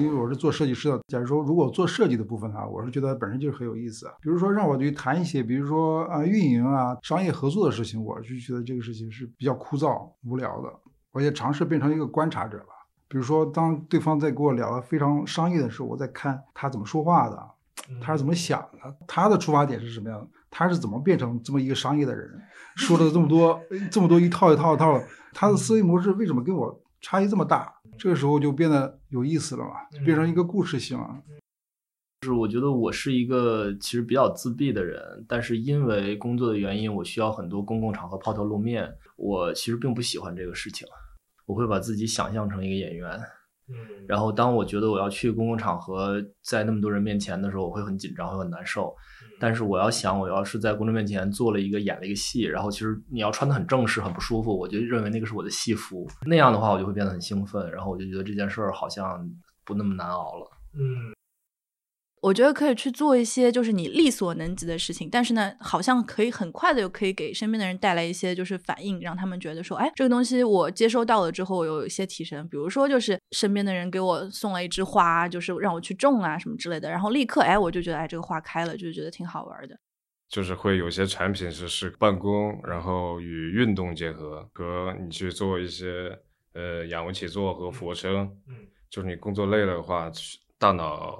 因为我是做设计师的。假如说如果做设计的部分啊，我是觉得本身就是很有意思。比如说让我去谈一些，比如说啊运营啊、商业合作的事情，我就觉得这个事情是比较枯燥无聊的。我也尝试变成一个观察者吧。比如说当对方在跟我聊非常商业的时候，我在看他怎么说话的，他是怎么想的，他的出发点是什么样的，他是怎么变成这么一个商业的人，说了这么多这么多一套一套一套，他的思维模式为什么跟我差异这么大？这个时候就变得有意思了嘛，变成一个故事性了。就是我觉得我是一个其实比较自闭的人，但是因为工作的原因，我需要很多公共场合抛头露面。我其实并不喜欢这个事情，我会把自己想象成一个演员。嗯，然后当我觉得我要去公共场合，在那么多人面前的时候，我会很紧张，会很难受。但是我要想，我要是在公众面前做了一个演了一个戏，然后其实你要穿的很正式，很不舒服，我就认为那个是我的戏服。那样的话，我就会变得很兴奋，然后我就觉得这件事儿好像不那么难熬了。嗯。我觉得可以去做一些就是你力所能及的事情，但是呢，好像可以很快的又可以给身边的人带来一些就是反应，让他们觉得说，哎，这个东西我接收到了之后，我有一些提升。比如说，就是身边的人给我送了一枝花，就是让我去种啊什么之类的，然后立刻，哎，我就觉得，哎，这个花开了，就觉得挺好玩的。就是会有些产品是是办公，然后与运动结合，和你去做一些呃仰卧起坐和俯卧撑。嗯，就是你工作累了的话，大脑。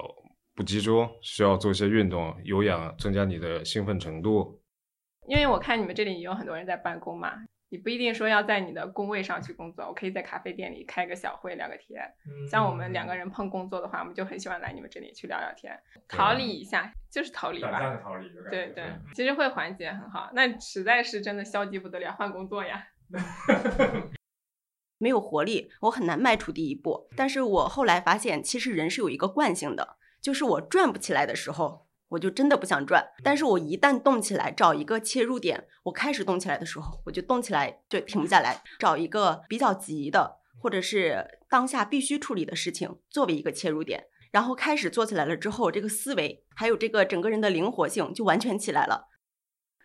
不集中，需要做一些运动、有氧，增加你的兴奋程度。因为我看你们这里也有很多人在办公嘛，你不一定说要在你的工位上去工作，我可以在咖啡店里开个小会聊个天。像我们两个人碰工作的话，我们就很喜欢来你们这里去聊聊天，逃离一下，就是逃离吧。逃离对对，其实会缓解很好。那实在是真的消极不得了，换工作呀。没有活力，我很难迈出第一步。但是我后来发现，其实人是有一个惯性的。就是我转不起来的时候，我就真的不想转。但是我一旦动起来，找一个切入点，我开始动起来的时候，我就动起来，就停不下来。找一个比较急的，或者是当下必须处理的事情作为一个切入点，然后开始做起来了之后，这个思维还有这个整个人的灵活性就完全起来了。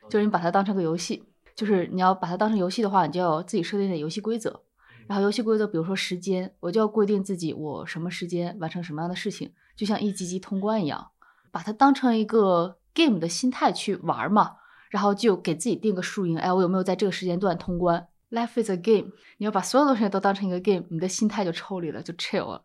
就是你把它当成个游戏，就是你要把它当成游戏的话，你就要自己设定的游戏规则。然后游戏规则，比如说时间，我就要规定自己我什么时间完成什么样的事情，就像一级级通关一样，把它当成一个 game 的心态去玩嘛。然后就给自己定个输赢，哎，我有没有在这个时间段通关？Life is a game，你要把所有东西都当成一个 game，你的心态就抽离了，就 chill 了。